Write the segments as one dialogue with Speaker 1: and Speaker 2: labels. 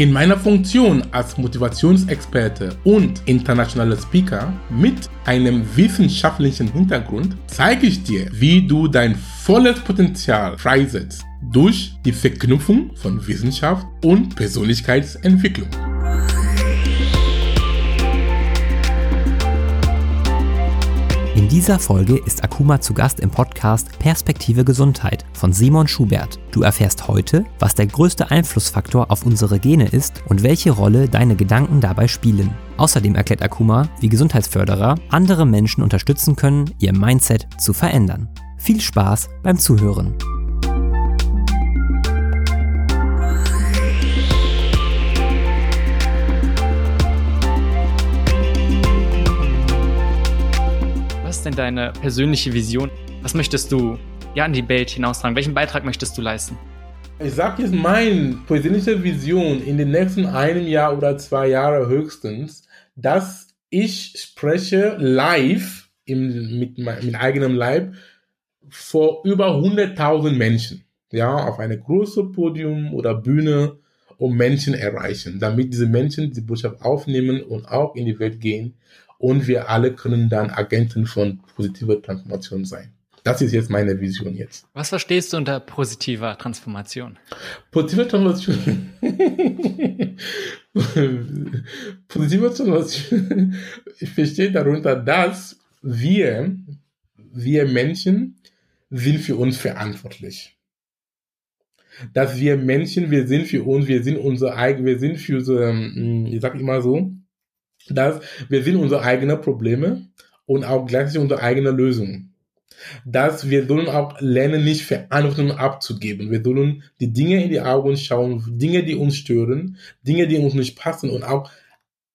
Speaker 1: In meiner Funktion als Motivationsexperte und internationaler Speaker mit einem wissenschaftlichen Hintergrund zeige ich dir, wie du dein volles Potenzial freisetzt durch die Verknüpfung von Wissenschaft und Persönlichkeitsentwicklung.
Speaker 2: In dieser Folge ist Akuma zu Gast im Podcast Perspektive Gesundheit von Simon Schubert. Du erfährst heute, was der größte Einflussfaktor auf unsere Gene ist und welche Rolle deine Gedanken dabei spielen. Außerdem erklärt Akuma, wie Gesundheitsförderer andere Menschen unterstützen können, ihr Mindset zu verändern. Viel Spaß beim Zuhören.
Speaker 3: Ist denn deine persönliche Vision? Was möchtest du ja in die Welt hinaustragen? Welchen Beitrag möchtest du leisten?
Speaker 1: Ich sage jetzt meine persönliche Vision in den nächsten einem Jahr oder zwei Jahren höchstens, dass ich spreche live im, mit, mit eigenem Leib vor über 100.000 Menschen. Ja, auf eine große Podium oder Bühne und Menschen erreichen, damit diese Menschen die Botschaft aufnehmen und auch in die Welt gehen und wir alle können dann Agenten von positiver Transformation sein. Das ist jetzt meine Vision jetzt.
Speaker 3: Was verstehst du unter positiver Transformation?
Speaker 1: Positive Transformation. positive Transformation. Ich verstehe darunter, dass wir, wir Menschen sind für uns verantwortlich. Dass wir Menschen, wir sind für uns, wir sind unser eigen, wir sind für so, hm, ich sag immer so, dass wir sind unsere eigenen Probleme und auch gleichzeitig unsere eigene Lösung. Dass wir sollen auch lernen, nicht Verantwortung abzugeben. Wir sollen die Dinge in die Augen schauen, Dinge, die uns stören, Dinge, die uns nicht passen und auch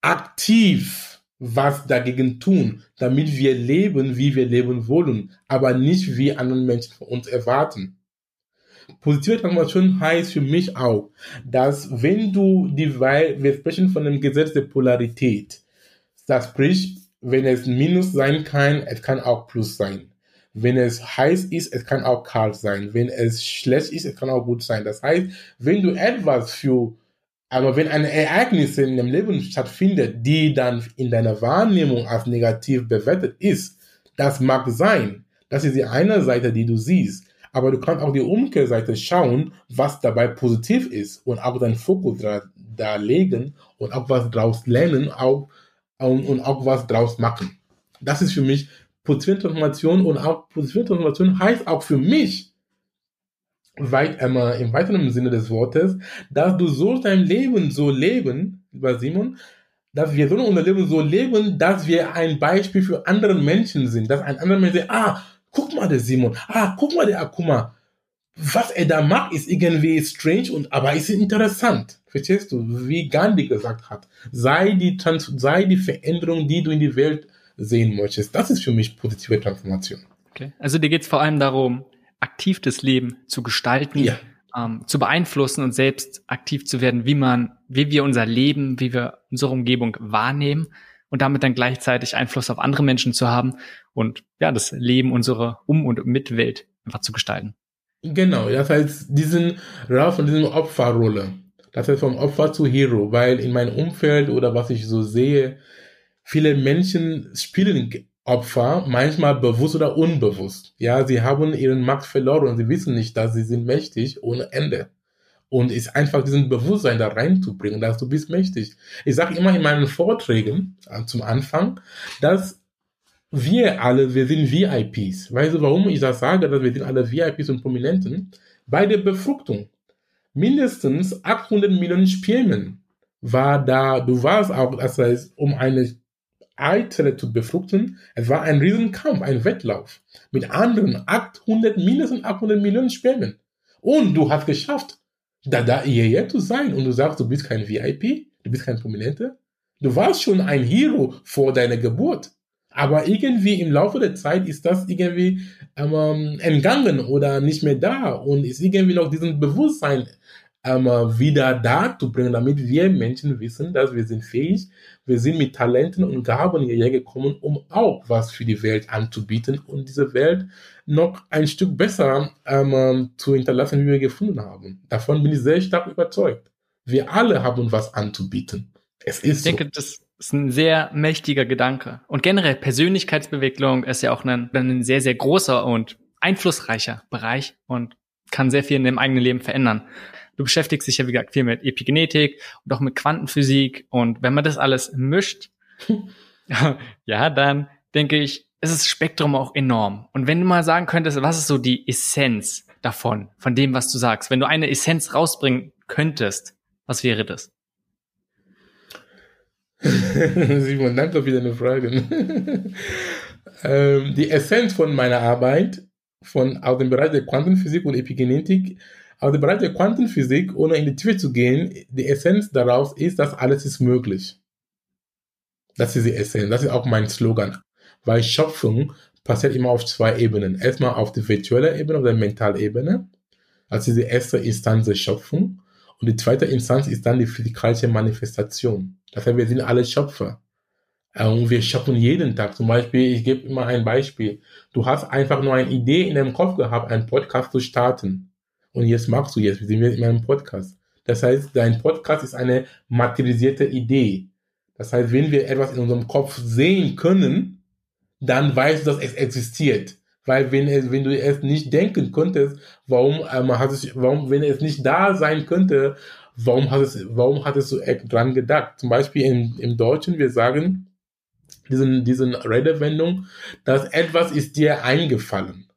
Speaker 1: aktiv was dagegen tun, damit wir leben, wie wir leben wollen, aber nicht wie andere Menschen von uns erwarten. Positive Transformation heißt für mich auch, dass wenn du die, weil wir sprechen von dem Gesetz der Polarität, das spricht, wenn es Minus sein kann, es kann auch Plus sein. Wenn es heiß ist, es kann auch kalt sein. Wenn es schlecht ist, es kann auch gut sein. Das heißt, wenn du etwas für, aber wenn ein Ereignis in dem Leben stattfindet, die dann in deiner Wahrnehmung als negativ bewertet ist, das mag sein. Das ist die eine Seite, die du siehst. Aber du kannst auch die Umkehrseite schauen, was dabei positiv ist und auch deinen Fokus da, da legen und auch was daraus lernen, auch und, und auch was draus machen. Das ist für mich positive Transformation und auch positive Transformation heißt auch für mich, weit einmal im weiteren Sinne des Wortes, dass du so dein Leben so leben, lieber Simon, dass wir so unser Leben so leben, dass wir ein Beispiel für andere Menschen sind, dass ein anderer Mensch sagt, ah, guck mal der Simon, ah, guck mal der Akuma, was er da macht, ist irgendwie strange und aber ist interessant. Verstehst du? Wie Gandhi gesagt hat, sei die, Trans sei die Veränderung, die du in die Welt sehen möchtest. Das ist für mich positive Transformation.
Speaker 3: Okay. Also dir geht es vor allem darum, aktiv das Leben zu gestalten, ja. ähm, zu beeinflussen und selbst aktiv zu werden, wie man, wie wir unser Leben, wie wir unsere Umgebung wahrnehmen und damit dann gleichzeitig Einfluss auf andere Menschen zu haben und ja, das Leben unserer Um- und Mitwelt einfach zu gestalten.
Speaker 1: Genau, das heißt, diesen raus von dieser Opferrolle. Das heißt vom Opfer zu Hero, weil in meinem Umfeld oder was ich so sehe, viele Menschen spielen Opfer, manchmal bewusst oder unbewusst. Ja, sie haben ihren Macht verloren und sie wissen nicht, dass sie sind mächtig ohne Ende. Und ist einfach diesen Bewusstsein da reinzubringen, dass du bist mächtig. Ich sage immer in meinen Vorträgen äh, zum Anfang, dass wir alle, wir sind VIPs. Weißt du, warum ich das sage, dass wir sind alle VIPs und Prominenten? Bei der Befruchtung. Mindestens 800 Millionen Spermien war da, du warst auch, das heißt, um eine Eizelle zu befruchten, es war ein Riesenkampf, ein Wettlauf mit anderen 800, mindestens 800 Millionen Spermien. Und du hast geschafft, da da hierher zu sein und du sagst, du bist kein VIP, du bist kein Prominenter. Du warst schon ein Hero vor deiner Geburt. Aber irgendwie im Laufe der Zeit ist das irgendwie ähm, entgangen oder nicht mehr da und ist irgendwie noch diesen Bewusstsein ähm, wieder da zu bringen, damit wir Menschen wissen, dass wir sind fähig, wir sind mit Talenten und Gaben hierher gekommen, um auch was für die Welt anzubieten und diese Welt noch ein Stück besser ähm, zu hinterlassen, wie wir gefunden haben. Davon bin ich sehr stark überzeugt. Wir alle haben was anzubieten. Es ist
Speaker 3: ich denke, so. das ist ein sehr mächtiger Gedanke. Und generell Persönlichkeitsbewegung ist ja auch ein, ein sehr, sehr großer und einflussreicher Bereich und kann sehr viel in dem eigenen Leben verändern. Du beschäftigst dich ja, wie gesagt, viel mit Epigenetik und auch mit Quantenphysik. Und wenn man das alles mischt, ja, dann denke ich, ist das Spektrum auch enorm. Und wenn du mal sagen könntest, was ist so die Essenz davon, von dem, was du sagst? Wenn du eine Essenz rausbringen könntest, was wäre das?
Speaker 1: Simon, danke für deine Frage. ähm, die Essenz von meiner Arbeit von, aus dem Bereich der Quantenphysik und Epigenetik, aus dem Bereich der Quantenphysik, ohne in die Tiefe zu gehen, die Essenz daraus ist, dass alles ist möglich. Das ist die Essenz, das ist auch mein Slogan. Weil Schöpfung passiert immer auf zwei Ebenen. Erstmal auf der virtuellen Ebene, auf der Mentalebene. Also die erste Instanz der Schöpfung. Und die zweite Instanz ist dann die physikalische Manifestation. Das heißt, wir sind alle Schöpfer. Äh, und wir schöpfen jeden Tag. Zum Beispiel, ich gebe immer ein Beispiel. Du hast einfach nur eine Idee in deinem Kopf gehabt, einen Podcast zu starten. Und jetzt machst du jetzt, wir sind in einem Podcast. Das heißt, dein Podcast ist eine materialisierte Idee. Das heißt, wenn wir etwas in unserem Kopf sehen können, dann weißt du, dass es existiert. Weil wenn, es, wenn du es nicht denken könntest, warum, ähm, hat es, warum, wenn es nicht da sein könnte, warum hat es, warum hattest du dran gedacht? Zum Beispiel im, im Deutschen, wir sagen, diesen, diesen Redewendung, dass etwas ist dir eingefallen.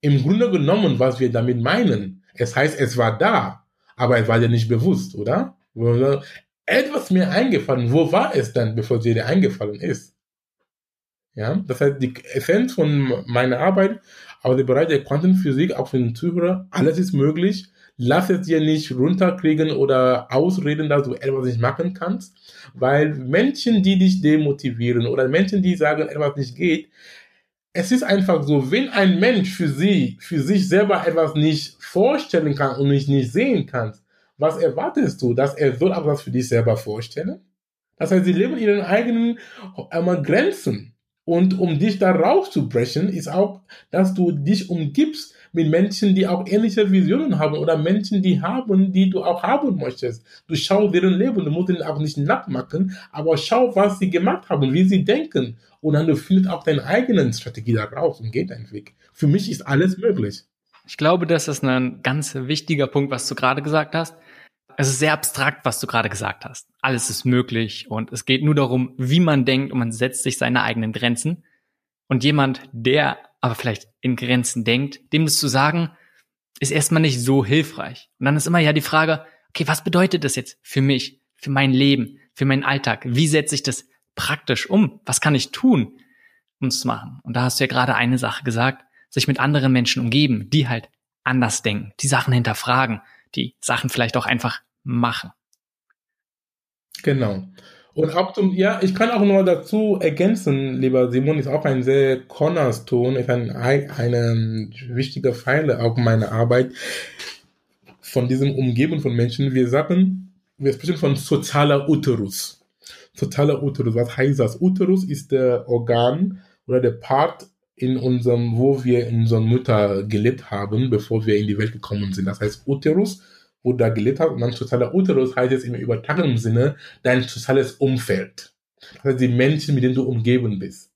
Speaker 1: Im Grunde genommen, was wir damit meinen, es heißt, es war da, aber es war dir nicht bewusst, oder? Etwas mir eingefallen, wo war es dann, bevor es dir eingefallen ist? Ja, das heißt, die Essenz von meiner Arbeit aus dem Bereich der Quantenphysik, auch für den Zuhörer, alles ist möglich. Lass es dir nicht runterkriegen oder ausreden, dass du etwas nicht machen kannst, weil Menschen, die dich demotivieren oder Menschen, die sagen, etwas nicht geht, es ist einfach so, wenn ein Mensch für sie, für sich selber etwas nicht vorstellen kann und nicht, nicht sehen kann, was erwartest du, dass er soll etwas für dich selber vorstellen? Das heißt, sie leben in ihren eigenen äh, Grenzen. Und um dich da rauszubrechen, ist auch, dass du dich umgibst mit Menschen, die auch ähnliche Visionen haben oder Menschen, die haben, die du auch haben möchtest. Du schau deren Leben, du musst ihnen auch nicht nachmachen, aber schau, was sie gemacht haben, wie sie denken. Und dann du findest auch deine eigenen Strategie daraus und geht deinen Weg. Für mich ist alles möglich.
Speaker 3: Ich glaube, das ist ein ganz wichtiger Punkt, was du gerade gesagt hast es ist sehr abstrakt, was du gerade gesagt hast. Alles ist möglich und es geht nur darum, wie man denkt und man setzt sich seine eigenen Grenzen. Und jemand, der aber vielleicht in Grenzen denkt, dem das zu sagen, ist erstmal nicht so hilfreich. Und dann ist immer ja die Frage, okay, was bedeutet das jetzt für mich, für mein Leben, für meinen Alltag? Wie setze ich das praktisch um? Was kann ich tun, um es zu machen? Und da hast du ja gerade eine Sache gesagt, sich mit anderen Menschen umgeben, die halt anders denken, die Sachen hinterfragen, die Sachen vielleicht auch einfach machen.
Speaker 1: Genau. Und auch zum, ja, ich kann auch noch dazu ergänzen, lieber Simon, ist auch ein sehr Cornerstone, ist ein, eine wichtige Pfeile auch meiner Arbeit von diesem Umgeben von Menschen. Wir sagen, wir sprechen von sozialer Uterus. Sozialer Uterus, was heißt das? Uterus ist der Organ oder der Part in unserem, wo wir in unserer Mutter gelebt haben, bevor wir in die Welt gekommen sind. Das heißt, Uterus da gelebt hast. Und dann sozialer Uterus heißt jetzt im übertragenen Sinne dein soziales Umfeld. Heißt, die Menschen, mit denen du umgeben bist.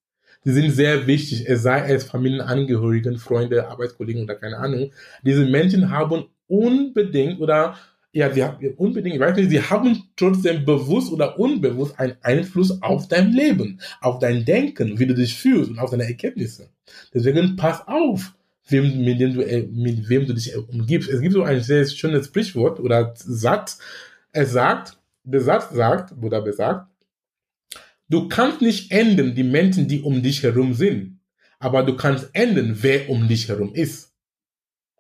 Speaker 1: Die sind sehr wichtig, es sei es Familienangehörigen, Freunde, Arbeitskollegen oder keine Ahnung. Diese Menschen haben unbedingt oder ja, sie haben unbedingt, ich weiß nicht, sie haben trotzdem bewusst oder unbewusst einen Einfluss auf dein Leben, auf dein Denken, wie du dich fühlst und auf deine Ergebnisse. Deswegen pass auf wem, mit, dem du, äh, mit wem du dich umgibst. Es gibt so ein sehr schönes Sprichwort oder Satz. Es sagt, der Satz sagt oder besagt, du kannst nicht ändern die Menschen, die um dich herum sind, aber du kannst ändern, wer um dich herum ist.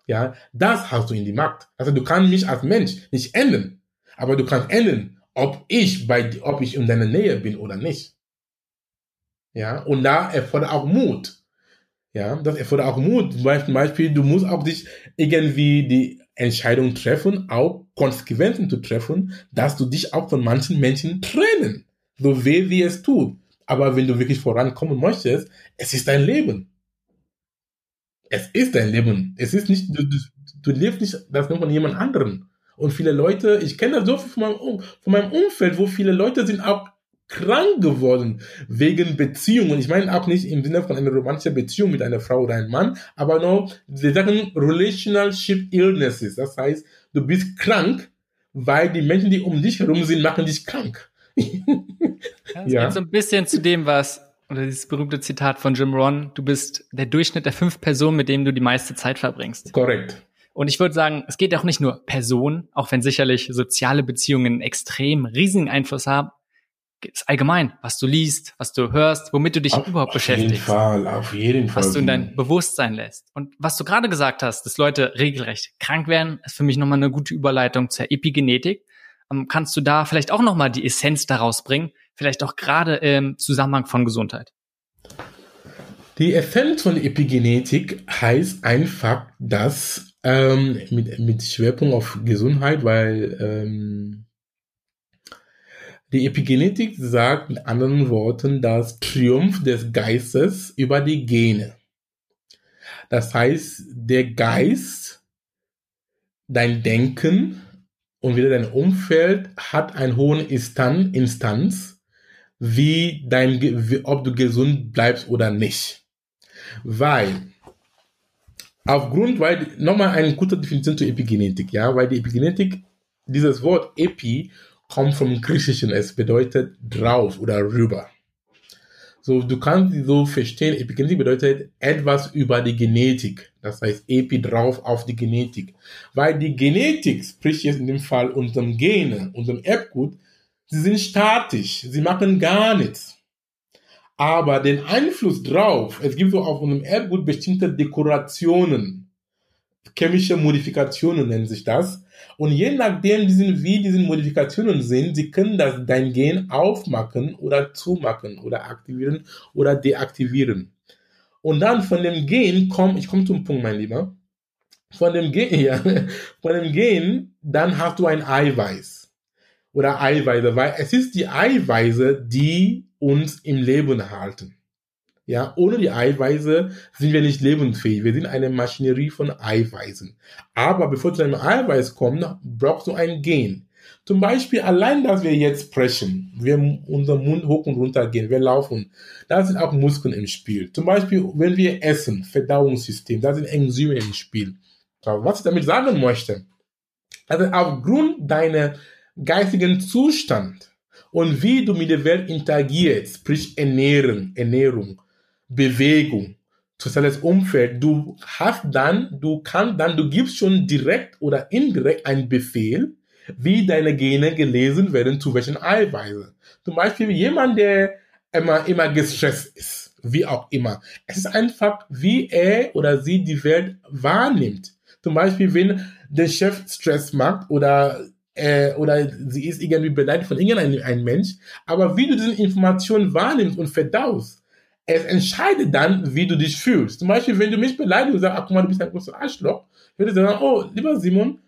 Speaker 1: Ja, das hast du in die Macht. Also du kannst mich als Mensch nicht ändern, aber du kannst ändern, ob ich bei, ob ich in deiner Nähe bin oder nicht. Ja, und da erfordert auch Mut. Ja, das erfordert auch Mut. Zum Beispiel, du musst auch dich irgendwie die Entscheidungen treffen, auch Konsequenzen zu treffen, dass du dich auch von manchen Menschen trennen. So weh wie es tut. Aber wenn du wirklich vorankommen möchtest, es ist dein Leben. Es ist dein Leben. Es ist nicht, du, du, du lebst nicht das nur von jemand anderem. Und viele Leute, ich kenne das so viel von meinem, von meinem Umfeld, wo viele Leute sind auch krank geworden wegen Beziehungen. Ich meine auch nicht im Sinne von einer romantischen Beziehung mit einer Frau oder einem Mann, aber nur, sie sagen Relationship Illnesses. Das heißt, du bist krank, weil die Menschen, die um dich herum sind, machen dich krank.
Speaker 3: das ja. so ein bisschen zu dem, was, oder dieses berühmte Zitat von Jim Ron, du bist der Durchschnitt der fünf Personen, mit denen du die meiste Zeit verbringst.
Speaker 1: Korrekt.
Speaker 3: Und ich würde sagen, es geht auch nicht nur Personen, auch wenn sicherlich soziale Beziehungen extrem riesigen Einfluss haben, ist allgemein, was du liest, was du hörst, womit du dich auf, überhaupt
Speaker 1: auf
Speaker 3: beschäftigst.
Speaker 1: Auf jeden Fall, auf jeden Fall.
Speaker 3: Was du in dein Bewusstsein lässt. Und was du gerade gesagt hast, dass Leute regelrecht krank werden, ist für mich nochmal eine gute Überleitung zur Epigenetik. Ähm, kannst du da vielleicht auch nochmal die Essenz daraus bringen? Vielleicht auch gerade im Zusammenhang von Gesundheit.
Speaker 1: Die Essenz von Epigenetik heißt einfach, dass ähm, mit, mit Schwerpunkt auf Gesundheit, weil ähm, die Epigenetik sagt in anderen Worten das Triumph des Geistes über die Gene. Das heißt, der Geist, dein Denken und wieder dein Umfeld hat einen hohen Instanz, wie dein, wie, ob du gesund bleibst oder nicht. Weil, aufgrund, weil, nochmal eine gute Definition zur Epigenetik, ja, weil die Epigenetik, dieses Wort Epi kommt vom Griechischen. Es bedeutet drauf oder rüber. So, du kannst sie so verstehen. Epigenetik bedeutet etwas über die Genetik. Das heißt, Epi drauf auf die Genetik. Weil die Genetik, sprich jetzt in dem Fall unserem Gene, unserem Erbgut, sie sind statisch. Sie machen gar nichts. Aber den Einfluss drauf, es gibt so auf unserem Erbgut bestimmte Dekorationen. Chemische Modifikationen nennen sich das. Und je nachdem, wie diese Modifikationen sind, sie können das dein Gen aufmachen oder zumachen oder aktivieren oder deaktivieren. Und dann von dem Gen kommt, ich komme zum Punkt, mein Lieber, von dem Gen, ja, von dem Gen, dann hast du ein Eiweiß oder Eiweiße, weil es ist die Eiweiße, die uns im Leben halten. Ja, ohne die Eiweiße sind wir nicht lebensfähig. Wir sind eine Maschinerie von Eiweißen. Aber bevor zu einem Eiweiß kommt, brauchst du ein Gen. Zum Beispiel allein, dass wir jetzt sprechen, wir unseren Mund hoch und runter gehen, wir laufen, da sind auch Muskeln im Spiel. Zum Beispiel, wenn wir essen, Verdauungssystem, da sind Enzyme im Spiel. Was ich damit sagen möchte, also aufgrund deiner geistigen Zustand und wie du mit der Welt interagierst, sprich Ernähren, Ernährung, Bewegung, soziales Umfeld. Du hast dann, du kannst dann, du gibst schon direkt oder indirekt einen Befehl, wie deine Gene gelesen werden, zu welchen Eiweißen. Zum Beispiel jemand, der immer, immer gestresst ist, wie auch immer. Es ist einfach, wie er oder sie die Welt wahrnimmt. Zum Beispiel, wenn der Chef Stress macht oder äh, oder sie ist irgendwie beleidigt von irgendeinem Mensch, aber wie du diese Information wahrnimmst und verdaust, es entscheidet dann, wie du dich fühlst. Zum Beispiel, wenn du mich beleidigst und sagst, ach guck mal, du bist ein großer Arschloch, würde ich sagen, oh, lieber Simon,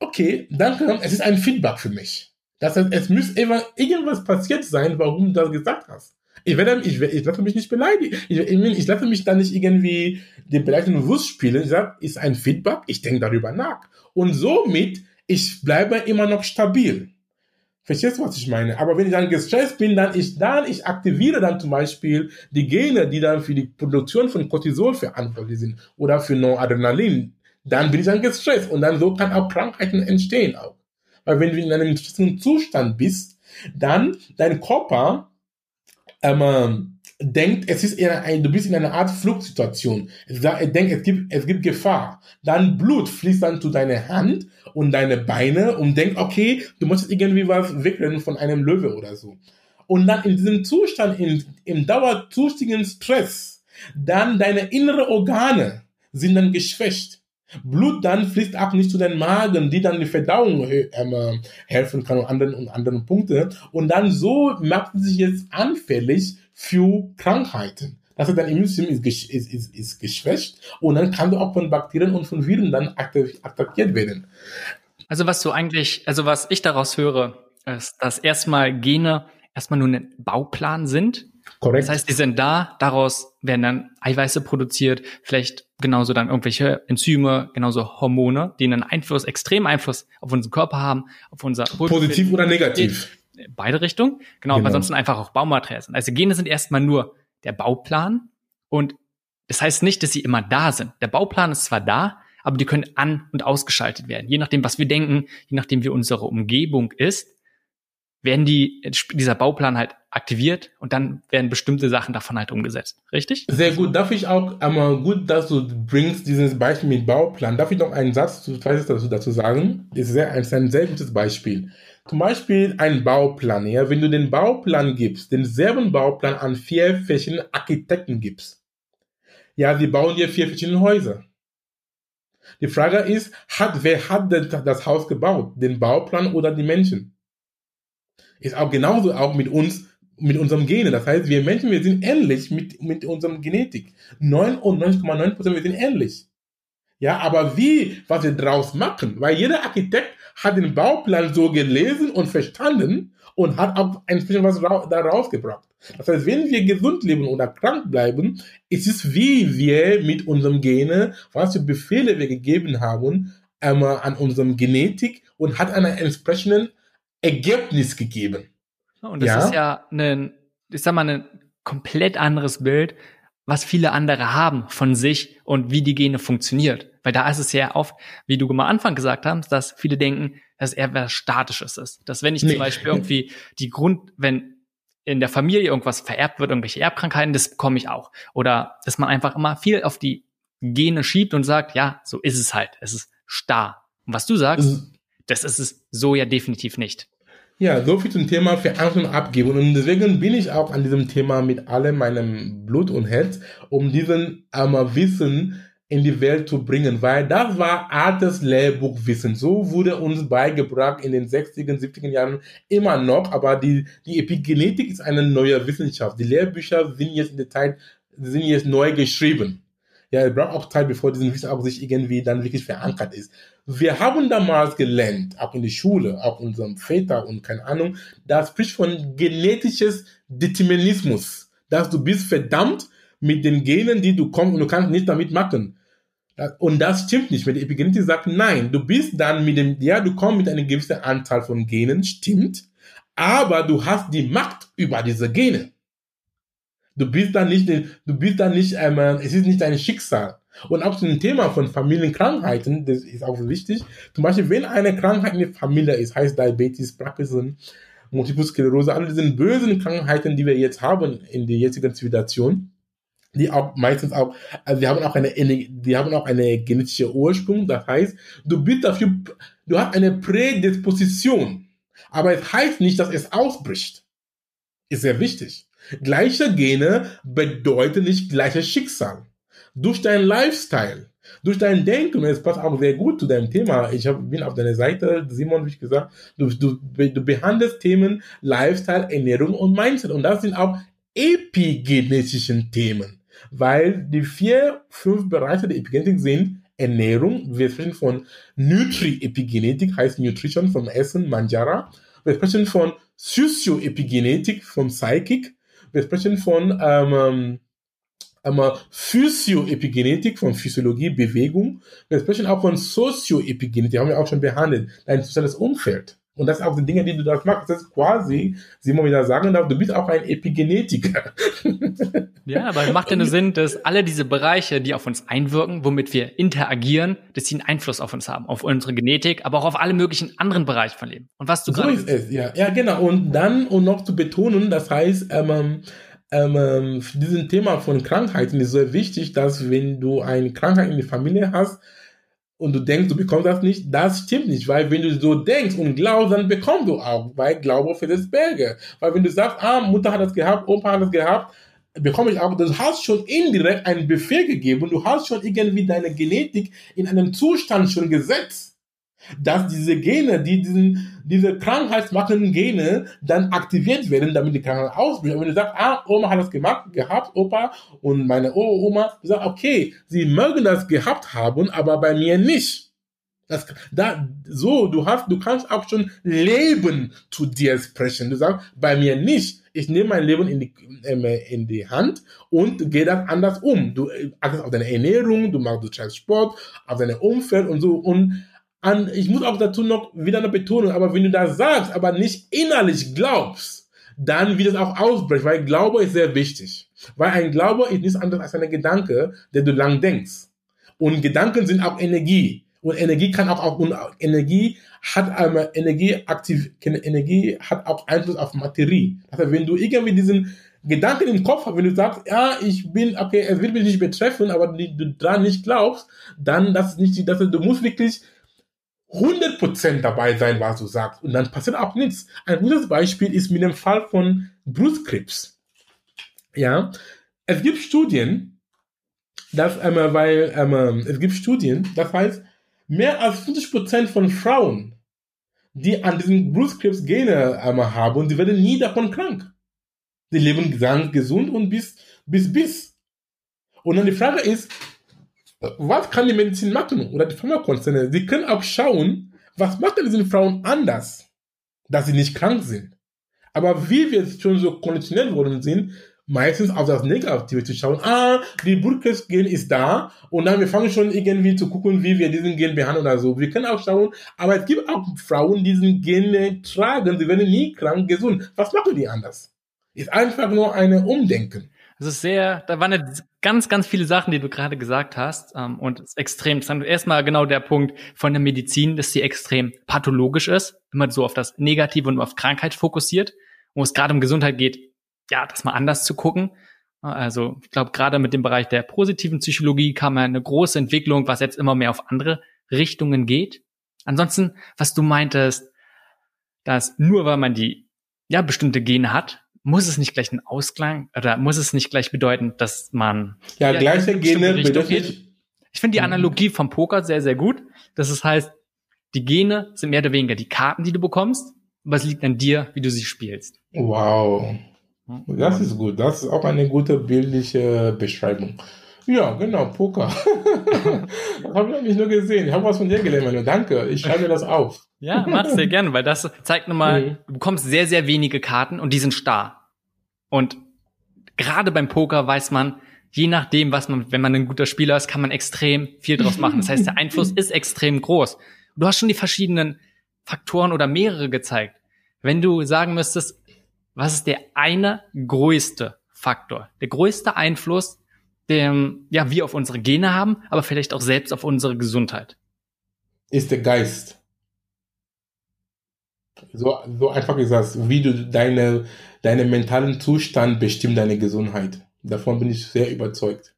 Speaker 1: okay, danke, es ist ein Feedback für mich. Das heißt, es muss irgendwas passiert sein, warum du das gesagt hast. Ich werde, ich, ich lasse mich nicht beleidigen. Ich, ich, ich lasse mich da nicht irgendwie den Beleidigten bewusst spielen. Ich sage, ist ein Feedback, ich denke darüber nach. Und somit, ich bleibe immer noch stabil. Verstehst du, was ich meine? Aber wenn ich dann gestresst bin, dann ich, dann ich aktiviere dann zum Beispiel die Gene, die dann für die Produktion von Cortisol verantwortlich sind oder für Noradrenalin. Dann bin ich dann gestresst und dann so kann auch Krankheiten entstehen auch. Weil wenn du in einem gestressten Zustand bist, dann dein Körper ähm, denkt, es ist eher ein, du bist in einer Art Fluchtsituation. Er denkt, es gibt, es gibt Gefahr. Dann Blut fließt dann zu deiner Hand und deine Beine und denkt, okay, du musst irgendwie was wegrennen von einem Löwe oder so. Und dann in diesem Zustand, in, im dauerzustigen Stress, dann deine innere Organe sind dann geschwächt. Blut dann fließt auch nicht zu den Magen, die dann die Verdauung äh, helfen kann und anderen und anderen Punkte. Und dann so macht sie sich jetzt anfällig für Krankheiten. Das heißt, dein Immunsystem ist, ist, ist, ist geschwächt und dann kann du auch von Bakterien und von Viren dann attackiert werden.
Speaker 3: Also was du eigentlich, also was ich daraus höre, ist, dass erstmal Gene erstmal nur ein Bauplan sind. Korrekt. Das heißt, die sind da, daraus werden dann Eiweiße produziert, vielleicht genauso dann irgendwelche Enzyme, genauso Hormone, die einen Einfluss, extremen Einfluss auf unseren Körper haben, auf unser
Speaker 1: Positiv oder negativ.
Speaker 3: Beide Richtungen. Genau, genau. aber ansonsten einfach auch Baumaterial sind. Also Gene sind erstmal nur der Bauplan und das heißt nicht, dass sie immer da sind. Der Bauplan ist zwar da, aber die können an- und ausgeschaltet werden. Je nachdem, was wir denken, je nachdem, wie unsere Umgebung ist, werden die, dieser Bauplan halt aktiviert und dann werden bestimmte Sachen davon halt umgesetzt. Richtig?
Speaker 1: Sehr gut. Darf ich auch einmal gut, dass du bringst dieses Beispiel mit Bauplan. Darf ich noch einen Satz zu, dazu, dazu sagen? Das ist, sehr, ist ein sehr gutes Beispiel. Zum Beispiel ein Bauplan. Ja? Wenn du den Bauplan gibst, denselben Bauplan an vier verschiedene Architekten gibst. Ja, sie bauen dir vier verschiedene Häuser. Die Frage ist, hat, wer hat denn das Haus gebaut? Den Bauplan oder die Menschen? ist auch genauso auch mit uns, mit unserem Gene. Das heißt, wir Menschen, wir sind ähnlich mit, mit unserem Genetik. 99,9% wir sind ähnlich. Ja, aber wie, was wir draus machen, weil jeder Architekt hat den Bauplan so gelesen und verstanden und hat auch entsprechend was da rausgebracht. Das heißt, wenn wir gesund leben oder krank bleiben, ist es wie wir mit unserem Gene, was für Befehle wir gegeben haben, einmal an unserem Genetik und hat einen entsprechenden Ergebnis gegeben.
Speaker 3: Und das ja? ist ja ein, ich sag mal, ein komplett anderes Bild, was viele andere haben von sich und wie die Gene funktioniert. Weil da ist es ja oft, wie du am Anfang gesagt hast, dass viele denken, dass eher was Statisches ist. Dass wenn ich nee. zum Beispiel irgendwie die Grund, wenn in der Familie irgendwas vererbt wird, irgendwelche Erbkrankheiten, das bekomme ich auch. Oder dass man einfach immer viel auf die Gene schiebt und sagt, ja, so ist es halt. Es ist starr. Und was du sagst, das ist es so ja definitiv nicht.
Speaker 1: Ja, so viel zum Thema Verantwortung abgeben. Und deswegen bin ich auch an diesem Thema mit allem meinem Blut und Herz, um diesen ähm, Wissen in die Welt zu bringen, weil das war altes Lehrbuchwissen. So wurde uns beigebracht in den 60er, 70er Jahren immer noch, aber die, die Epigenetik ist eine neue Wissenschaft. Die Lehrbücher sind jetzt in der Zeit, sind jetzt neu geschrieben. Ja, es braucht auch Zeit, bevor diesen Wissen auch sich irgendwie dann wirklich verankert ist. Wir haben damals gelernt, auch in der Schule, auch unserem Väter und keine Ahnung, da spricht von genetisches Determinismus, dass du bist verdammt mit den Genen, die du kommst und du kannst nicht damit machen. Und das stimmt nicht, weil die Epigenetik sagt, nein, du bist dann mit dem, ja, du kommst mit einer gewissen Anzahl von Genen, stimmt, aber du hast die Macht über diese Gene. Du bist da nicht, du bist da nicht, ähm, es ist nicht dein Schicksal. Und auch zu dem Thema von Familienkrankheiten, das ist auch wichtig. Zum Beispiel, wenn eine Krankheit in der Familie ist, heißt Diabetes, Parkinson, Multiple Sklerose, alle diese bösen Krankheiten, die wir jetzt haben in der jetzigen Zivilisation, die auch meistens auch, also die haben auch eine, die haben auch eine genetische Ursprung. Das heißt, du bist dafür, du hast eine Prädisposition. Aber es heißt nicht, dass es ausbricht. Ist sehr wichtig. Gleiche Gene bedeutet nicht gleiches Schicksal. Durch deinen Lifestyle, durch dein Denken, es passt auch sehr gut zu deinem Thema. Ich hab, bin auf deiner Seite, Simon, wie ich gesagt, du, du, du behandelst Themen Lifestyle, Ernährung und Mindset. Und das sind auch epigenetischen Themen. Weil die vier, fünf Bereiche der Epigenetik sind Ernährung, wir sprechen von Nutri-Epigenetik, heißt Nutrition vom Essen, Manjara. Wir sprechen von Socio-Epigenetik vom Psychic, wir sprechen von ähm, ähm, Physioepigenetik, von Physiologie, Bewegung. Wir sprechen auch von Sozioepigenetik, haben wir auch schon behandelt, dein soziales Umfeld. Und das sind auch die Dinge, die du da machst. Das ist quasi, Simon wieder sagen darf, du bist auch ein Epigenetiker.
Speaker 3: Ja, aber macht ja nur Sinn, dass alle diese Bereiche, die auf uns einwirken, womit wir interagieren, dass sie einen Einfluss auf uns haben, auf unsere Genetik, aber auch auf alle möglichen anderen Bereiche von Leben. Und was du
Speaker 1: so ist es, ja. Ja, genau. Und dann, um noch zu betonen, das heißt, ähm, ähm, für diesen Thema von Krankheiten ist sehr wichtig, dass wenn du eine Krankheit in der Familie hast, und du denkst, du bekommst das nicht, das stimmt nicht, weil wenn du so denkst und glaubst, dann bekommst du auch, weil Glaube für das Berge. Weil wenn du sagst, ah, Mutter hat das gehabt, Opa hat das gehabt, bekomme ich auch, du hast schon indirekt einen Befehl gegeben, du hast schon irgendwie deine Genetik in einem Zustand schon gesetzt. Dass diese Gene, die diesen, diese krankheitsmachenden Gene dann aktiviert werden, damit die Krankheit ausbricht. Und wenn du sagst, ah, Oma hat das gemacht, gehabt, Opa und meine Oma, du sagst, okay, sie mögen das gehabt haben, aber bei mir nicht. Das, da, so, du hast, du kannst auch schon Leben zu dir sprechen. Du sagst, bei mir nicht. Ich nehme mein Leben in die, äh, in die Hand und gehe dann anders um. Du achtest auf deine Ernährung, du machst du Sport, auf dein Umfeld und so. Und an, ich muss auch dazu noch wieder eine Betonung, aber wenn du das sagst, aber nicht innerlich glaubst, dann wird es auch ausbrechen, weil Glaube ist sehr wichtig. Weil ein Glaube ist nichts anderes als ein Gedanke, der du lang denkst. Und Gedanken sind auch Energie. Und Energie kann auch, auch und Energie hat einmal Energie aktiv, Energie hat auch Einfluss auf Materie. Also wenn du irgendwie diesen Gedanken im Kopf hast, wenn du sagst, ja, ich bin, okay, es wird mich nicht betreffen, aber du dran nicht glaubst, dann das nicht, das du musst wirklich 100% dabei sein, was du sagst. Und dann passiert auch nichts. Ein gutes Beispiel ist mit dem Fall von Brustkrebs. Ja, es gibt Studien, dass einmal, weil ähm, es gibt Studien, das heißt, mehr als 50% von Frauen, die an diesem Brustkrebs-Gene ähm, haben, die werden nie davon krank. Die leben gesund und bis, bis, bis. Und dann die Frage ist, was kann die Medizin machen oder die Pharmakonzerne? Sie können auch schauen, was macht denn diese Frauen anders, dass sie nicht krank sind. Aber wie wir schon so konditioniert worden sind, meistens auf das Negative zu schauen, ah, die Brustkrebsgen ist da und dann wir fangen schon irgendwie zu gucken, wie wir diesen Gen behandeln oder so. Wir können auch schauen, aber es gibt auch Frauen, die diesen Gen tragen, sie werden nie krank, gesund. Was machen die anders? Ist einfach nur eine Umdenken.
Speaker 3: Es ist sehr, da waren ja ganz, ganz viele Sachen, die du gerade gesagt hast. Ähm, und es ist extrem interessant. Erstmal genau der Punkt von der Medizin, dass sie extrem pathologisch ist, man so auf das Negative und auf Krankheit fokussiert. Wo es gerade um Gesundheit geht, ja, das mal anders zu gucken. Also ich glaube, gerade mit dem Bereich der positiven Psychologie kam eine große Entwicklung, was jetzt immer mehr auf andere Richtungen geht. Ansonsten, was du meintest, dass nur weil man die ja bestimmte Gene hat, muss es nicht gleich ein Ausklang oder muss es nicht gleich bedeuten, dass man
Speaker 1: ja, ja gleiche Gene bedeutet.
Speaker 3: Ich finde die mhm. Analogie vom Poker sehr, sehr gut. Das ist, heißt, die Gene sind mehr oder weniger die Karten, die du bekommst, aber es liegt an dir, wie du sie spielst.
Speaker 1: Wow. Das ist gut. Das ist auch eine gute bildliche Beschreibung. Ja, genau, Poker. das habe ich nämlich nur gesehen. Ich habe was von dir gelernt. Danke. Ich schreibe mir das auf.
Speaker 3: Ja, mach sehr gerne, weil das zeigt nochmal, mhm. du bekommst sehr, sehr wenige Karten und die sind starr. Und gerade beim Poker weiß man, je nachdem, was man, wenn man ein guter Spieler ist, kann man extrem viel draus machen. Das heißt, der Einfluss ist extrem groß. Du hast schon die verschiedenen Faktoren oder mehrere gezeigt. Wenn du sagen müsstest, was ist der eine größte Faktor, der größte Einfluss, den ja wir auf unsere Gene haben, aber vielleicht auch selbst auf unsere Gesundheit?
Speaker 1: Ist der Geist. So, so einfach gesagt, wie du deine, deine mentalen Zustand bestimmt deine Gesundheit. Davon bin ich sehr überzeugt.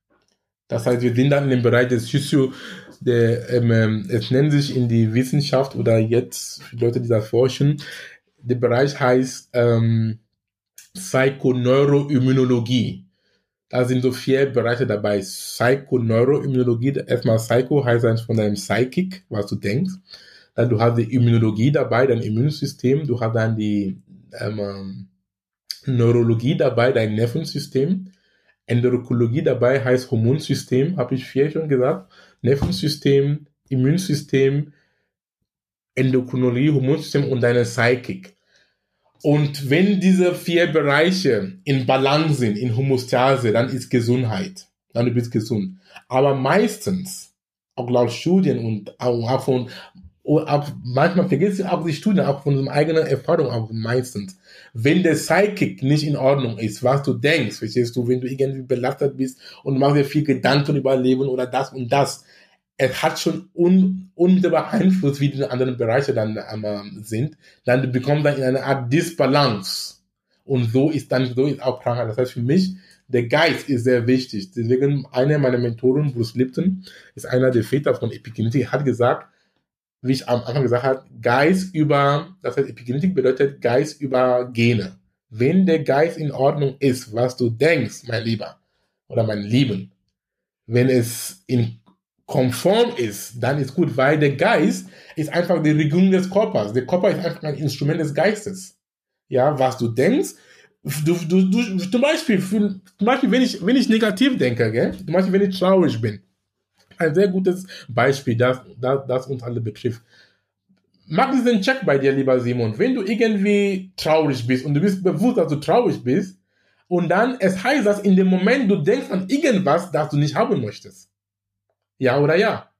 Speaker 1: Das heißt, wir sind dann im Bereich des Physio, der, ähm, ähm es nennt sich in die Wissenschaft oder jetzt für Leute, die da forschen, der Bereich heißt ähm, Psychoneuroimmunologie. Da sind so vier Bereiche dabei. Psychoneuroimmunologie, erstmal Psycho heißt dann von deinem Psychic, was du denkst. Dann du hast die Immunologie dabei, dein Immunsystem. Du hast dann die ähm, Neurologie dabei, dein Nervensystem. Endokrinologie dabei heißt Hormonsystem, habe ich vier schon gesagt. Nervensystem, Immunsystem, Endokrinologie, Hormonsystem und deine Psychic. Und wenn diese vier Bereiche in Balance sind, in Homostase, dann ist Gesundheit. Dann du bist gesund. Aber meistens, auch laut Studien und auch von auch manchmal vergisst du auch die Studien, auch von unserer eigenen Erfahrung auch meistens. Wenn der Psychic nicht in Ordnung ist, was du denkst, verstehst du, wenn du irgendwie belastet bist und machst dir viel Gedanken über Leben oder das und das, es hat schon un, unmittelbar Einfluss, wie die anderen Bereiche dann ähm, sind, dann du bekommst dann in eine Art Disbalance. Und so ist dann, so ist auch Krankheit. Das heißt für mich, der Geist ist sehr wichtig. Deswegen, einer meiner Mentoren, Bruce Lipton, ist einer der Väter von Epigenetik, hat gesagt, wie ich am Anfang gesagt habe, Geist über, das heißt Epigenetik bedeutet Geist über Gene. Wenn der Geist in Ordnung ist, was du denkst, mein Lieber oder mein Lieben, wenn es in konform ist, dann ist gut, weil der Geist ist einfach die Regierung des Körpers. Der Körper ist einfach ein Instrument des Geistes. Ja, was du denkst, du, du, du, zum Beispiel, zum Beispiel, wenn ich, wenn ich negativ denke, gell? zum Beispiel, wenn ich traurig bin, ein sehr gutes Beispiel, das, das, das uns alle betrifft. Mach diesen Check bei dir, lieber Simon. Wenn du irgendwie traurig bist und du bist bewusst, dass du traurig bist, und dann, es heißt, dass in dem Moment du denkst an irgendwas, das du nicht haben möchtest. Ja oder ja?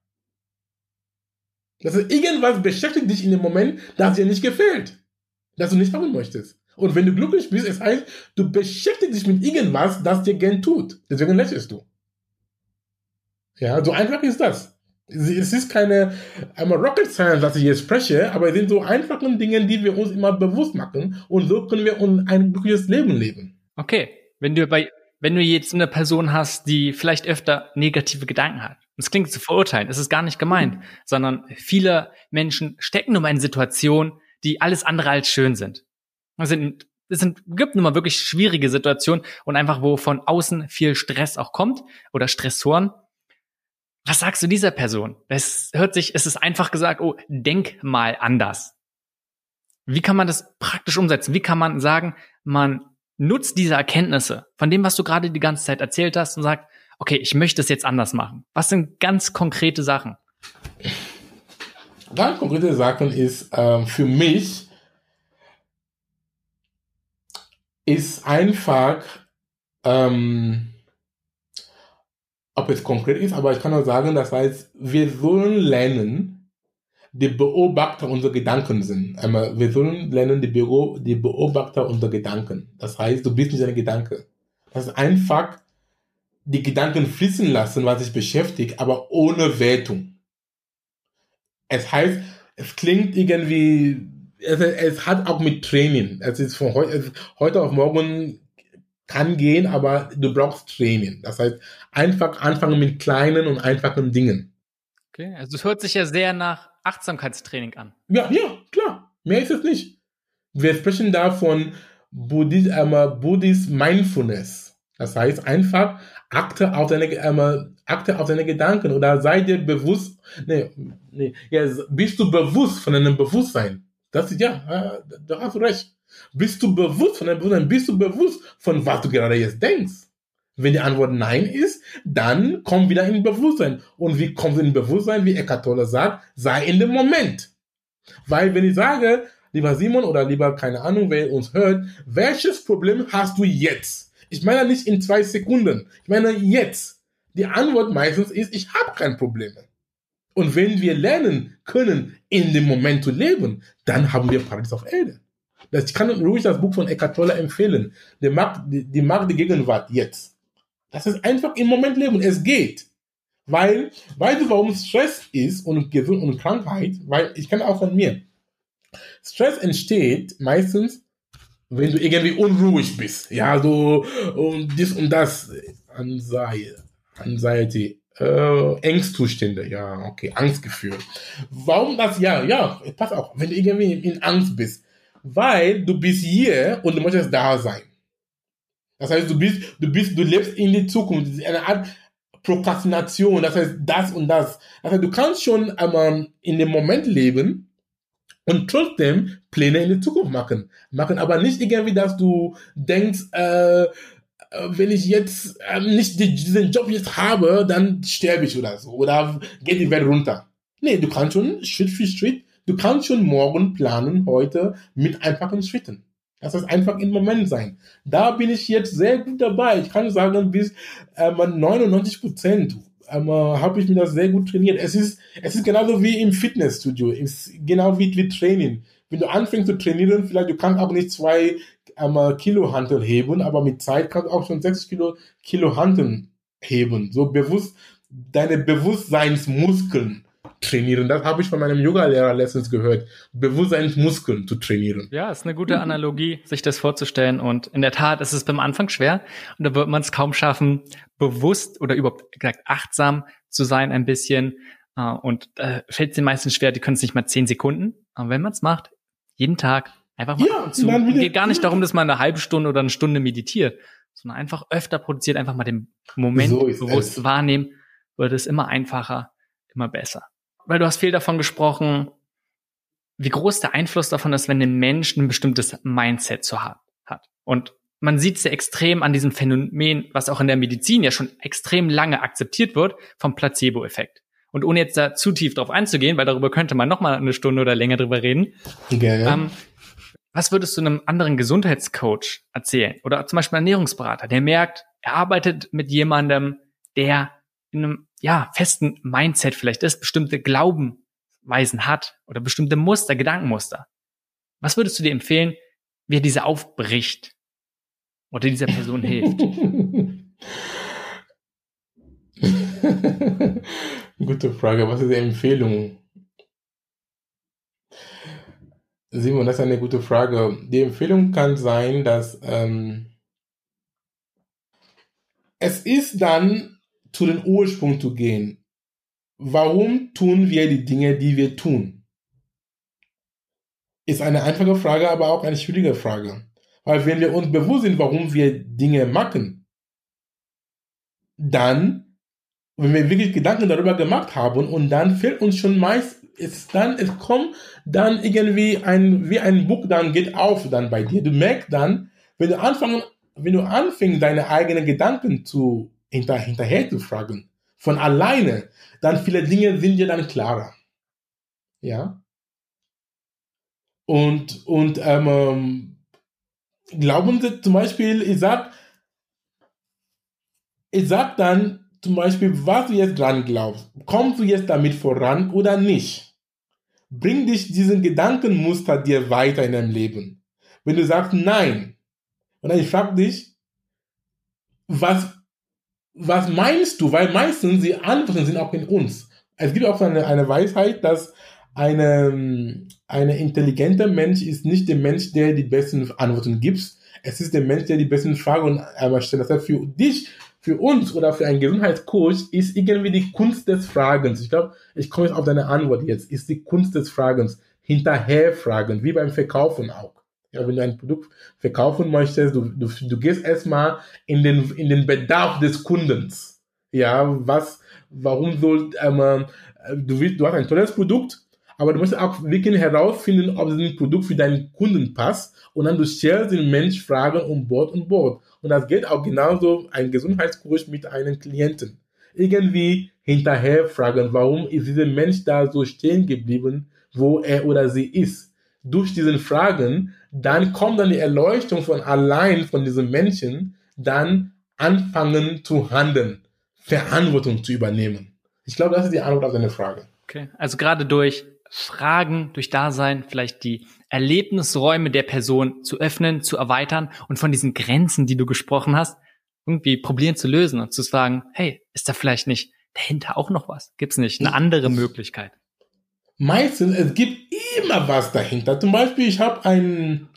Speaker 1: Das ist irgendwas beschäftigt dich in dem Moment, das dir nicht gefällt, das du nicht haben möchtest. Und wenn du glücklich bist, es heißt, du beschäftigst dich mit irgendwas, das dir gern tut. Deswegen lächelst du. Ja, so einfach ist das. Es ist keine einmal Rocket Science, was ich jetzt spreche, aber es sind so einfache Dinge, die wir uns immer bewusst machen und so können wir ein glückliches Leben leben.
Speaker 3: Okay, wenn du bei wenn du jetzt eine Person hast, die vielleicht öfter negative Gedanken hat, das klingt zu verurteilen, es ist gar nicht gemeint, sondern viele Menschen stecken nur mal in Situationen, die alles andere als schön sind. Es sind es sind, gibt nun mal wirklich schwierige Situationen und einfach, wo von außen viel Stress auch kommt oder Stressoren. Was sagst du dieser Person? Es hört sich, es ist einfach gesagt, oh, denk mal anders. Wie kann man das praktisch umsetzen? Wie kann man sagen, man nutzt diese Erkenntnisse von dem, was du gerade die ganze Zeit erzählt hast und sagt, okay, ich möchte es jetzt anders machen. Was sind ganz konkrete Sachen?
Speaker 1: Ganz konkrete Sachen ist ähm, für mich ist einfach, ähm, ob es konkret ist, aber ich kann auch sagen, das heißt, wir sollen lernen, die Beobachter unserer Gedanken sind. Wir sollen lernen, die, Büro, die Beobachter unserer Gedanken. Das heißt, du bist nicht ein Gedanke. Das ist einfach die Gedanken fließen lassen, was dich beschäftigt, aber ohne Wertung. Es heißt, es klingt irgendwie, es, es hat auch mit Training. Es ist von heute, heute auf morgen kann gehen, aber du brauchst Training. Das heißt, einfach anfangen mit kleinen und einfachen Dingen.
Speaker 3: Okay, also es hört sich ja sehr nach Achtsamkeitstraining an.
Speaker 1: Ja, ja, klar. Mehr ist es nicht. Wir sprechen da von Buddhist, äh, Buddhist Mindfulness. Das heißt einfach, achte auf deine, äh, achte auf deine Gedanken oder sei dir bewusst, nee, nee, ja, bist du bewusst von deinem Bewusstsein? Das ist, ja, äh, da hast du recht. Bist du bewusst von deinem Bewusstsein? Bist du bewusst von was du gerade jetzt denkst? Wenn die Antwort Nein ist, dann komm wieder in Bewusstsein. Und wie kommst du in Bewusstsein? Wie Eckart Tolle sagt, sei in dem Moment. Weil wenn ich sage, lieber Simon oder lieber, keine Ahnung, wer uns hört, welches Problem hast du jetzt? Ich meine nicht in zwei Sekunden. Ich meine jetzt. Die Antwort meistens ist, ich habe kein Problem. Und wenn wir lernen können, in dem Moment zu leben, dann haben wir Paradies auf Erde. ich kann ruhig das Buch von Eckart Tolle empfehlen. Die Macht, die, die Macht der Gegenwart jetzt. Das ist einfach im Moment leben. Es geht. Weil, weißt du, warum Stress ist und Gesund und Krankheit? Weil ich kenne auch von mir. Stress entsteht meistens, wenn du irgendwie unruhig bist. Ja, so, und dies und das. Anxiety, Anxiety äh, Ängstzustände, ja, okay, Angstgefühl. Warum das? Ja, ja, pass auf, wenn du irgendwie in Angst bist. Weil du bist hier und du möchtest da sein. Das heißt, du bist, du bist, du lebst in die Zukunft. Das ist eine Art Prokrastination. Das heißt, das und das. Das heißt, du kannst schon einmal in dem Moment leben und trotzdem Pläne in die Zukunft machen. Machen aber nicht irgendwie, dass du denkst, äh, wenn ich jetzt äh, nicht diesen Job jetzt habe, dann sterbe ich oder so. Oder geht die Welt runter. Nee, du kannst schon Schritt für Schritt, du kannst schon morgen planen, heute mit einfachen Schritten. Das heißt einfach im Moment sein. Da bin ich jetzt sehr gut dabei. Ich kann sagen, bis ähm, 99 Prozent ähm, habe ich mir das sehr gut trainiert. Es ist, es ist genauso wie im Fitnessstudio. Es ist genau wie, wie Training. Wenn du anfängst zu trainieren, vielleicht du kannst auch nicht zwei ähm, Kilo Hantel heben, aber mit Zeit kannst du auch schon 60 Kilo, Kilo Hantel heben. So bewusst, deine Bewusstseinsmuskeln trainieren. Das habe ich von meinem Yoga-Lehrer letztens gehört. Bewusstseinsmuskeln zu trainieren.
Speaker 3: Ja, ist eine gute Analogie, sich das vorzustellen. Und in der Tat ist es beim Anfang schwer. Und da wird man es kaum schaffen, bewusst oder überhaupt gesagt achtsam zu sein ein bisschen. Äh, und da fällt es den meisten schwer, die können es nicht mal zehn Sekunden. Aber wenn man es macht, jeden Tag einfach mal ja, zu. Es geht gar nicht darum, dass man eine halbe Stunde oder eine Stunde meditiert, sondern einfach öfter produziert, einfach mal den Moment so bewusst es. wahrnehmen, wird es immer einfacher immer besser. Weil du hast viel davon gesprochen, wie groß der Einfluss davon ist, wenn ein Mensch ein bestimmtes Mindset zu hat. Und man sieht es ja extrem an diesem Phänomen, was auch in der Medizin ja schon extrem lange akzeptiert wird, vom Placebo-Effekt. Und ohne jetzt da zu tief drauf einzugehen, weil darüber könnte man noch mal eine Stunde oder länger drüber reden. Gerne. Ähm, was würdest du einem anderen Gesundheitscoach erzählen? Oder zum Beispiel Ernährungsberater, der merkt, er arbeitet mit jemandem, der in einem ja, festen Mindset vielleicht ist, bestimmte Glaubenweisen hat oder bestimmte Muster, Gedankenmuster. Was würdest du dir empfehlen, wie er diese aufbricht oder dieser Person hilft?
Speaker 1: Gute Frage. Was ist die Empfehlung? Simon, das ist eine gute Frage. Die Empfehlung kann sein, dass ähm, es ist dann zu den Ursprung zu gehen. Warum tun wir die Dinge, die wir tun? Ist eine einfache Frage, aber auch eine schwierige Frage. Weil wenn wir uns bewusst sind, warum wir Dinge machen, dann, wenn wir wirklich Gedanken darüber gemacht haben und dann fällt uns schon meist, es dann, es kommt dann irgendwie ein, wie ein Buch dann geht auf dann bei dir. Du merkst dann, wenn du anfangen, wenn du anfängst, deine eigenen Gedanken zu, hinter, hinterher zu fragen, von alleine, dann viele Dinge sind dir dann klarer. Ja. Und, und ähm, ähm, glauben Sie zum Beispiel, ich sag, ich sag dann zum Beispiel, was du jetzt dran glaubst. Kommst du jetzt damit voran oder nicht? Bring dich diesen Gedankenmuster dir weiter in deinem Leben. Wenn du sagst nein, und dann ich frage dich, was, was meinst du? Weil meistens die Antworten sind auch in uns. Es gibt auch eine, eine Weisheit, dass eine, eine intelligenter Mensch ist nicht der Mensch, der die besten Antworten gibt. Es ist der Mensch, der die besten Fragen einmal stellt. Das heißt, für dich, für uns oder für einen Gesundheitscoach ist irgendwie die Kunst des Fragens. Ich glaube, ich komme jetzt auf deine Antwort jetzt. Ist die Kunst des Fragens. Hinterherfragen, wie beim Verkaufen auch. Ja, wenn du ein Produkt verkaufen möchtest, du, du, du gehst erstmal in den, in den Bedarf des Kundens. Ja, was, warum soll, ähm, du, willst, du hast ein tolles Produkt, aber du musst auch wirklich herausfinden, ob das Produkt für deinen Kunden passt und dann du stellst den Mensch Fragen um Bord und Bord. Und das geht auch genauso ein Gesundheitskurs mit einem Klienten. Irgendwie hinterher fragen, warum ist dieser Mensch da so stehen geblieben, wo er oder sie ist. Durch diesen Fragen, dann kommt dann die Erleuchtung von allein von diesem Menschen, dann anfangen zu handeln, Verantwortung zu übernehmen. Ich glaube, das ist die Antwort auf deine Frage.
Speaker 3: Okay, also gerade durch Fragen, durch Dasein, vielleicht die Erlebnisräume der Person zu öffnen, zu erweitern und von diesen Grenzen, die du gesprochen hast, irgendwie probieren zu lösen und zu sagen, hey, ist da vielleicht nicht dahinter auch noch was? Gibt es nicht eine andere Möglichkeit?
Speaker 1: Meistens, es gibt immer was dahinter. Zum Beispiel, ich habe einen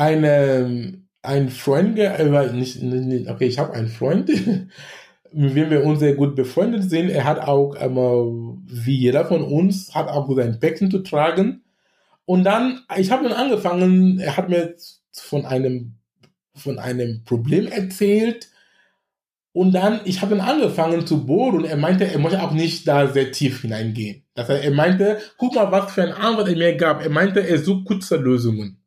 Speaker 1: eine, ein Freund, äh, nicht, nicht, okay, ich habe einen Freund, mit wem wir uns sehr gut befreundet sind. Er hat auch, ähm, wie jeder von uns, hat auch sein Päckchen zu tragen. Und dann, ich habe dann angefangen, er hat mir von einem, von einem Problem erzählt. Und dann, ich habe dann angefangen zu bohren und er meinte, er möchte auch nicht da sehr tief hineingehen. Das heißt, er meinte, guck mal, was für eine Antwort er mir gab. Er meinte, er sucht kurze Lösungen.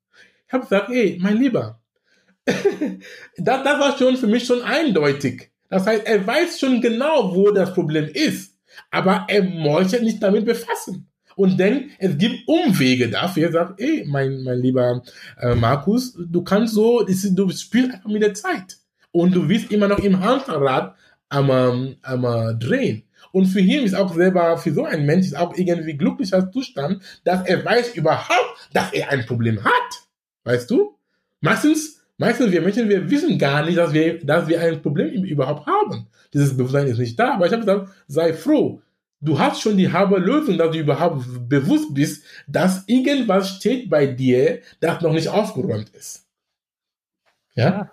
Speaker 1: Ich habe gesagt, ey, mein Lieber, das, das war schon für mich schon eindeutig. Das heißt, er weiß schon genau, wo das Problem ist, aber er möchte nicht damit befassen und denkt, es gibt Umwege dafür. Er sagt, ey, mein, mein lieber äh, Markus, du kannst so, du spielst einfach mit der Zeit und du bist immer noch im Hamsterrad am, am, am drehen. Und für ihn ist auch selber, für so einen Mensch ist auch irgendwie glücklicher Zustand, dass er weiß überhaupt, dass er ein Problem hat. Weißt du? Meistens Meistens wir Menschen, wir wissen gar nicht, dass wir, dass wir ein Problem überhaupt haben. Dieses Bewusstsein ist nicht da. Aber ich habe gesagt, sei froh. Du hast schon die halbe Lösung, dass du überhaupt bewusst bist, dass irgendwas steht bei dir, das noch nicht aufgeräumt ist.
Speaker 3: Ja? ja.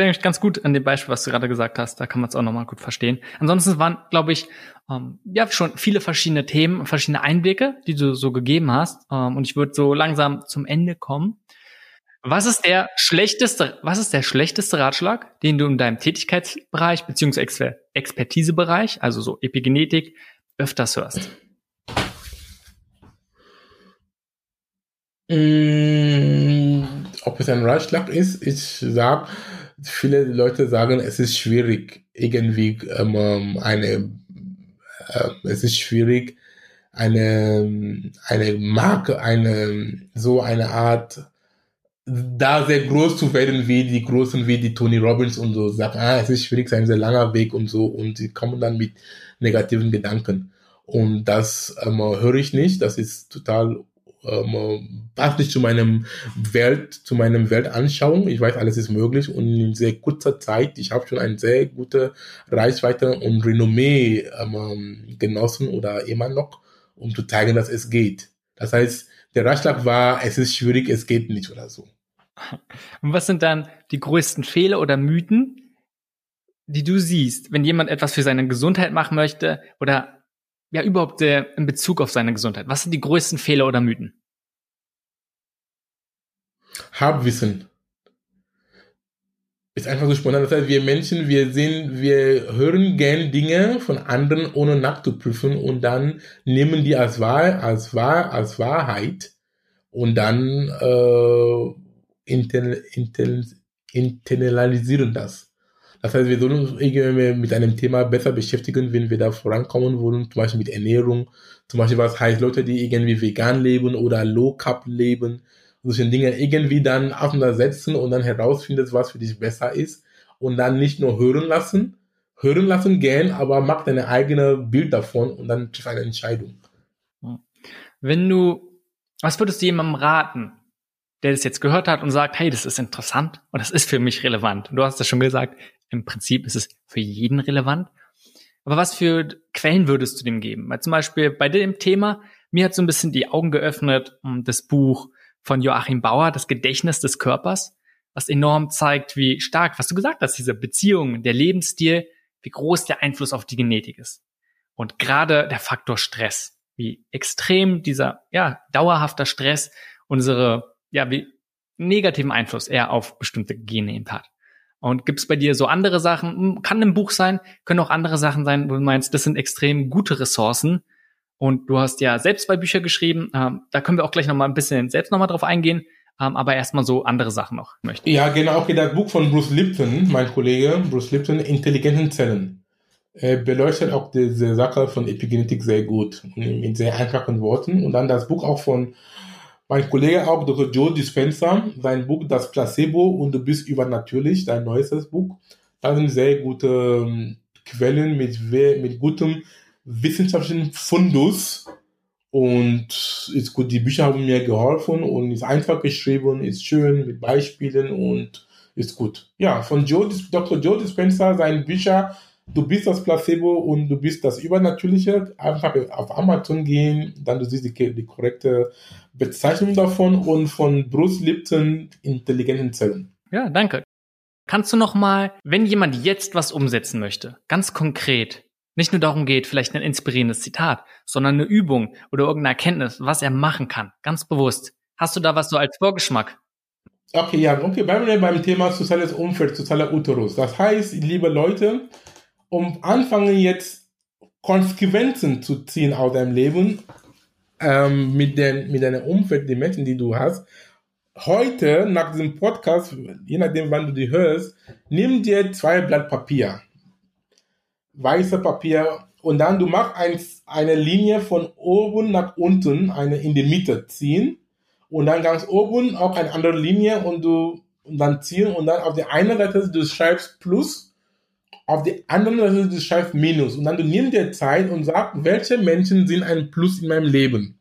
Speaker 3: Das klingt ich ganz gut an dem Beispiel, was du gerade gesagt hast. Da kann man es auch nochmal gut verstehen. Ansonsten waren, glaube ich, ähm, ja schon viele verschiedene Themen, verschiedene Einblicke, die du so gegeben hast. Ähm, und ich würde so langsam zum Ende kommen. Was ist der schlechteste, was ist der schlechteste Ratschlag, den du in deinem Tätigkeitsbereich beziehungsweise Expertisebereich, also so Epigenetik, öfters hörst?
Speaker 1: Mm, ob es ein Ratschlag ist, ich sag, viele Leute sagen, es ist schwierig, irgendwie ähm, eine, äh, es ist schwierig, eine, eine Marke, eine, so eine Art da sehr groß zu werden wie die Großen, wie die Tony Robbins und so, sagen, ah, es ist schwierig, es ist ein sehr langer Weg und so und sie kommen dann mit negativen Gedanken. Und das ähm, höre ich nicht, das ist total ähm, passt nicht zu meinem Welt, zu meinem Weltanschauung. Ich weiß, alles ist möglich und in sehr kurzer Zeit, ich habe schon eine sehr gute Reichweite und Renommee ähm, genossen oder immer noch, um zu zeigen, dass es geht. Das heißt, der Ratschlag war, es ist schwierig, es geht nicht oder so.
Speaker 3: Und was sind dann die größten Fehler oder Mythen, die du siehst, wenn jemand etwas für seine Gesundheit machen möchte oder ja überhaupt äh, in Bezug auf seine Gesundheit? Was sind die größten Fehler oder Mythen?
Speaker 1: Halbwissen. Ist einfach so spontan. Das heißt, wir Menschen, wir sehen, wir hören gern Dinge von anderen, ohne nachzuprüfen und dann nehmen die als wahr, als wahr, als Wahrheit und dann äh, internalisieren das. Das heißt, wir sollen uns irgendwie mit einem Thema besser beschäftigen, wenn wir da vorankommen wollen, zum Beispiel mit Ernährung, zum Beispiel was heißt Leute, die irgendwie vegan leben oder low carb leben, solche Dinge irgendwie dann auseinandersetzen und dann herausfindest, was für dich besser ist und dann nicht nur hören lassen, hören lassen gern, aber mach deine eigene Bild davon und dann triff eine Entscheidung.
Speaker 3: Wenn du, was würdest du jemandem raten, der das jetzt gehört hat und sagt, hey, das ist interessant und das ist für mich relevant. Und du hast das schon gesagt, im Prinzip ist es für jeden relevant. Aber was für Quellen würdest du dem geben? Weil zum Beispiel bei dem Thema, mir hat so ein bisschen die Augen geöffnet, das Buch von Joachim Bauer, das Gedächtnis des Körpers, was enorm zeigt, wie stark, was du gesagt hast, diese Beziehung, der Lebensstil, wie groß der Einfluss auf die Genetik ist. Und gerade der Faktor Stress, wie extrem dieser, ja, dauerhafter Stress unsere, ja, wie negativen Einfluss er auf bestimmte Gene eben hat. Und gibt es bei dir so andere Sachen, hm, kann ein Buch sein, können auch andere Sachen sein, wo du meinst, das sind extrem gute Ressourcen. Und du hast ja selbst zwei Bücher geschrieben, ähm, da können wir auch gleich nochmal ein bisschen selbst nochmal drauf eingehen, ähm, aber erstmal so andere Sachen noch
Speaker 1: möchte. Ja, genau, okay, das Buch von Bruce Lipton, mein Kollege, Bruce Lipton, Intelligenten Zellen, äh, beleuchtet auch diese Sache von Epigenetik sehr gut, in sehr einfachen Worten. Und dann das Buch auch von mein Kollege auch, Dr. Joe Dispenza, sein Buch Das Placebo und du bist übernatürlich, sein neuestes Buch. Da sind sehr gute ähm, Quellen mit, mit gutem wissenschaftlichen Fundus. Und ist gut, die Bücher haben mir geholfen und ist einfach geschrieben, ist schön mit Beispielen und ist gut. Ja, von Joe, Dr. Joe Dispenza, seine Bücher du bist das Placebo und du bist das Übernatürliche. Einfach auf Amazon gehen, dann du siehst die, die korrekte Bezeichnung davon und von Bruce Lipton intelligenten Zellen.
Speaker 3: Ja, danke. Kannst du noch mal, wenn jemand jetzt was umsetzen möchte, ganz konkret, nicht nur darum geht, vielleicht ein inspirierendes Zitat, sondern eine Übung oder irgendeine Erkenntnis, was er machen kann, ganz bewusst. Hast du da was so als Vorgeschmack?
Speaker 1: Okay, ja, okay, bleiben wir beim Thema soziales Umfeld, sozialer Uterus. Das heißt, liebe Leute, um anfangen jetzt Konsequenzen zu ziehen aus deinem Leben ähm, mit, den, mit deinem Umfeld, den Menschen, die du hast. Heute, nach diesem Podcast, je nachdem, wann du die hörst, nimm dir zwei Blatt Papier, weiße Papier, und dann du machst ein, eine Linie von oben nach unten, eine in die Mitte ziehen, und dann ganz oben auch eine andere Linie und du und dann ziehen. Und dann auf der einen Seite du schreibst Plus auf die anderen Seite du schreibst Minus und dann du nimmst dir Zeit und sagst, welche Menschen sind ein Plus in meinem Leben.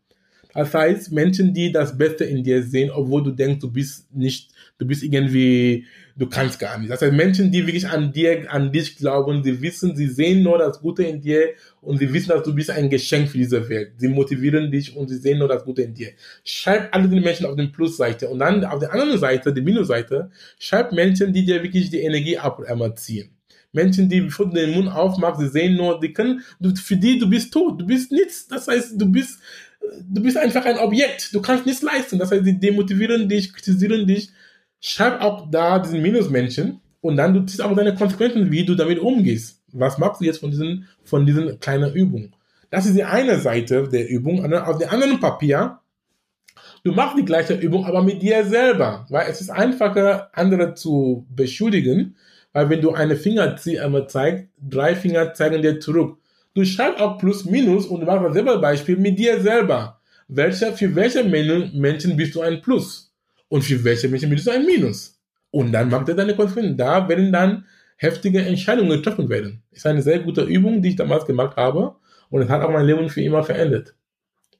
Speaker 1: Das heißt, Menschen, die das Beste in dir sehen, obwohl du denkst, du bist nicht, du bist irgendwie, du kannst gar nicht. Das heißt, Menschen, die wirklich an dir, an dich glauben, sie wissen, sie sehen nur das Gute in dir und sie wissen, dass du bist ein Geschenk für diese Welt. Sie motivieren dich und sie sehen nur das Gute in dir. Schreib alle die Menschen auf den Plusseite und dann auf der anderen Seite, die Minusseite, schreib Menschen, die dir wirklich die Energie abziehen. Menschen, die bevor du den Mund aufmachst, sie sehen nur, die können, du, für die, du bist tot, du bist nichts. Das heißt, du bist, du bist einfach ein Objekt. Du kannst nichts leisten. Das heißt, sie demotivieren dich, kritisieren dich. schreib auch da diesen Minusmännchen und dann du ziehst auch deine Konsequenzen, wie du damit umgehst. Was machst du jetzt von diesen, von diesen kleinen Übungen? Das ist die eine Seite der Übung. Auf dem anderen Papier, du machst die gleiche Übung, aber mit dir selber, weil es ist einfacher, andere zu beschuldigen, weil wenn du eine Finger zeigst, drei Finger zeigen dir zurück. Du schreibst auch Plus, Minus und machst das selber Beispiel mit dir selber. Welcher, für welche Menschen bist du ein Plus? Und für welche Menschen bist du ein Minus? Und dann macht er deine Konsequenzen. Da werden dann heftige Entscheidungen getroffen werden. Ist eine sehr gute Übung, die ich damals gemacht habe. Und es hat auch mein Leben für immer verändert.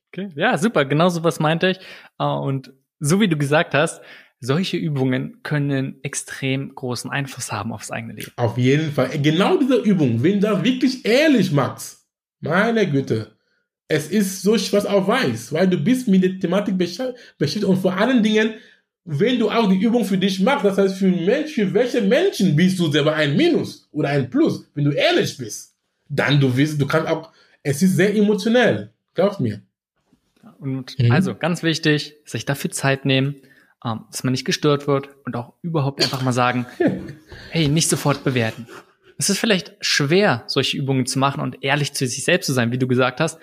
Speaker 3: Okay, ja, super. Genau so was meinte ich. Äh, und so wie du gesagt hast, solche Übungen können extrem großen Einfluss haben aufs eigene Leben.
Speaker 1: Auf jeden Fall. Genau diese Übung, wenn du das wirklich ehrlich machst, meine Güte, es ist so schwarz auf weiß, weil du bist mit der Thematik beschäftigt und vor allen Dingen, wenn du auch die Übung für dich machst, das heißt für, Mensch, für welche Menschen bist du selber ein Minus oder ein Plus, wenn du ehrlich bist, dann du wirst, du kannst auch, es ist sehr emotionell, glaubst mir.
Speaker 3: Und mhm. also ganz wichtig, sich dafür Zeit nehmen, ähm, dass man nicht gestört wird und auch überhaupt einfach mal sagen, hey, nicht sofort bewerten. Es ist vielleicht schwer, solche Übungen zu machen und ehrlich zu sich selbst zu sein, wie du gesagt hast,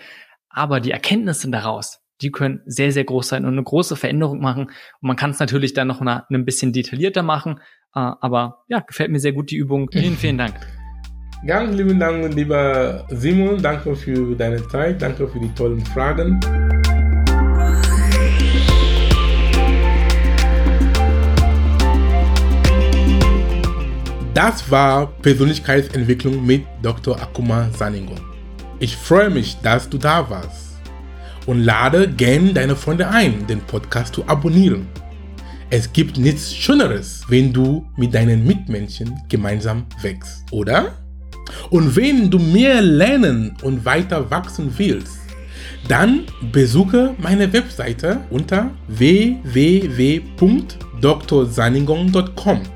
Speaker 3: aber die Erkenntnisse daraus, die können sehr, sehr groß sein und eine große Veränderung machen. Und man kann es natürlich dann noch eine, ein bisschen detaillierter machen, äh, aber ja, gefällt mir sehr gut die Übung. Vielen, vielen Dank.
Speaker 1: Ganz lieben Dank, lieber Simon. Danke für deine Zeit. Danke für die tollen Fragen. Das war Persönlichkeitsentwicklung mit Dr. Akuma Saningo. Ich freue mich, dass du da warst und lade gerne deine Freunde ein, den Podcast zu abonnieren. Es gibt nichts Schöneres, wenn du mit deinen Mitmenschen gemeinsam wächst, oder? Und wenn du mehr lernen und weiter wachsen willst, dann besuche meine Webseite unter www.drsaningon.com